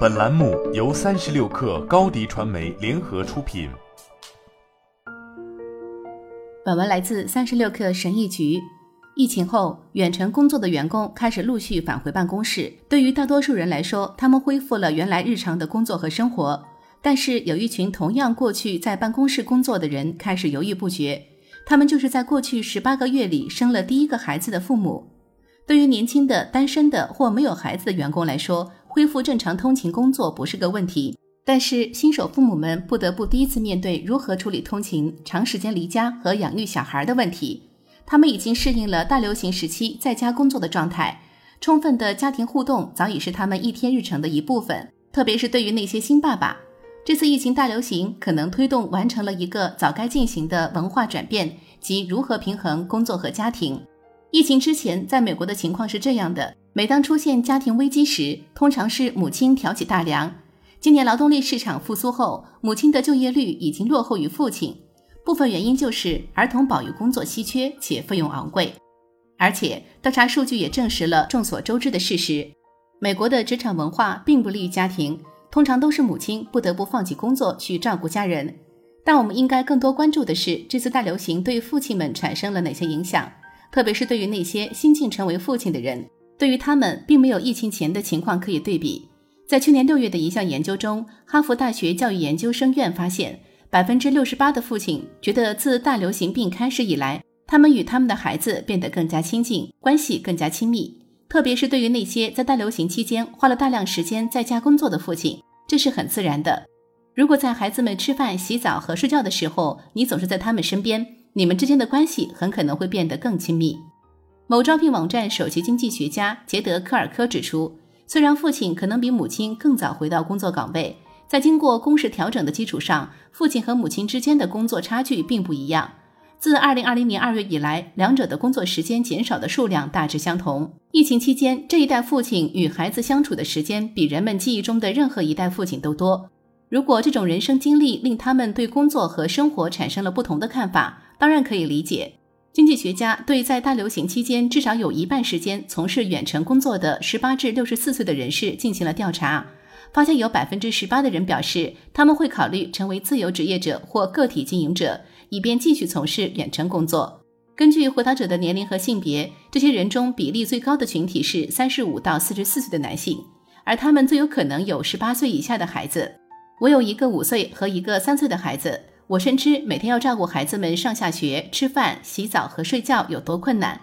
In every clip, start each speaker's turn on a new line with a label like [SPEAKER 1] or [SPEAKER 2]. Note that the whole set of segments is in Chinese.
[SPEAKER 1] 本栏目由三十六氪高低传媒联合出品。
[SPEAKER 2] 本文来自三十六氪神译局。疫情后，远程工作的员工开始陆续返回办公室。对于大多数人来说，他们恢复了原来日常的工作和生活。但是，有一群同样过去在办公室工作的人开始犹豫不决。他们就是在过去十八个月里生了第一个孩子的父母。对于年轻的、单身的或没有孩子的员工来说，恢复正常通勤工作不是个问题。但是新手父母们不得不第一次面对如何处理通勤、长时间离家和养育小孩的问题。他们已经适应了大流行时期在家工作的状态，充分的家庭互动早已是他们一天日程的一部分。特别是对于那些新爸爸，这次疫情大流行可能推动完成了一个早该进行的文化转变，即如何平衡工作和家庭。疫情之前，在美国的情况是这样的：每当出现家庭危机时，通常是母亲挑起大梁。今年劳动力市场复苏后，母亲的就业率已经落后于父亲，部分原因就是儿童保育工作稀缺且费用昂贵。而且，调查数据也证实了众所周知的事实：美国的职场文化并不利于家庭，通常都是母亲不得不放弃工作去照顾家人。但我们应该更多关注的是，这次大流行对父亲们产生了哪些影响？特别是对于那些新晋成为父亲的人，对于他们并没有疫情前的情况可以对比。在去年六月的一项研究中，哈佛大学教育研究生院发现，百分之六十八的父亲觉得自大流行病开始以来，他们与他们的孩子变得更加亲近，关系更加亲密。特别是对于那些在大流行期间花了大量时间在家工作的父亲，这是很自然的。如果在孩子们吃饭、洗澡和睡觉的时候，你总是在他们身边。你们之间的关系很可能会变得更亲密。某招聘网站首席经济学家杰德·科尔科指出，虽然父亲可能比母亲更早回到工作岗位，在经过工时调整的基础上，父亲和母亲之间的工作差距并不一样。自2020年2月以来，两者的工作时间减少的数量大致相同。疫情期间，这一代父亲与孩子相处的时间比人们记忆中的任何一代父亲都多。如果这种人生经历令他们对工作和生活产生了不同的看法，当然可以理解。经济学家对在大流行期间至少有一半时间从事远程工作的十八至六十四岁的人士进行了调查，发现有百分之十八的人表示他们会考虑成为自由职业者或个体经营者，以便继续从事远程工作。根据回答者的年龄和性别，这些人中比例最高的群体是三十五到四十四岁的男性，而他们最有可能有十八岁以下的孩子。我有一个五岁和一个三岁的孩子。我深知每天要照顾孩子们上下学、吃饭、洗澡和睡觉有多困难。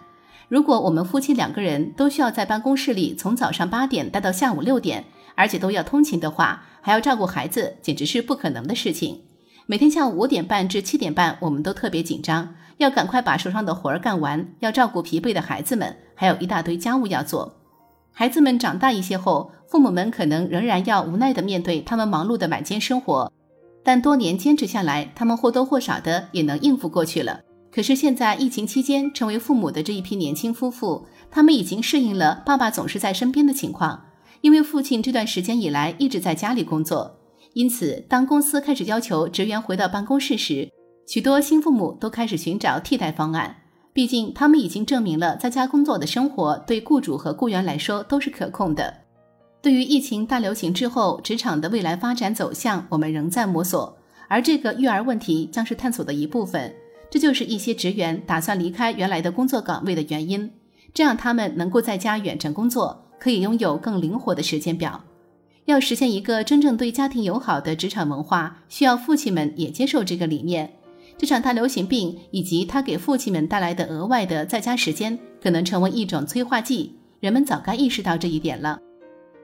[SPEAKER 2] 如果我们夫妻两个人都需要在办公室里从早上八点待到下午六点，而且都要通勤的话，还要照顾孩子，简直是不可能的事情。每天下午五点半至七点半，我们都特别紧张，要赶快把手上的活儿干完，要照顾疲惫的孩子们，还有一大堆家务要做。孩子们长大一些后，父母们可能仍然要无奈地面对他们忙碌的晚间生活。但多年坚持下来，他们或多或少的也能应付过去了。可是现在疫情期间成为父母的这一批年轻夫妇，他们已经适应了爸爸总是在身边的情况，因为父亲这段时间以来一直在家里工作。因此，当公司开始要求职员回到办公室时，许多新父母都开始寻找替代方案。毕竟，他们已经证明了在家工作的生活对雇主和雇员来说都是可控的。对于疫情大流行之后职场的未来发展走向，我们仍在摸索，而这个育儿问题将是探索的一部分。这就是一些职员打算离开原来的工作岗位的原因，这样他们能够在家远程工作，可以拥有更灵活的时间表。要实现一个真正对家庭友好的职场文化，需要父亲们也接受这个理念。这场大流行病以及它给父亲们带来的额外的在家时间，可能成为一种催化剂。人们早该意识到这一点了。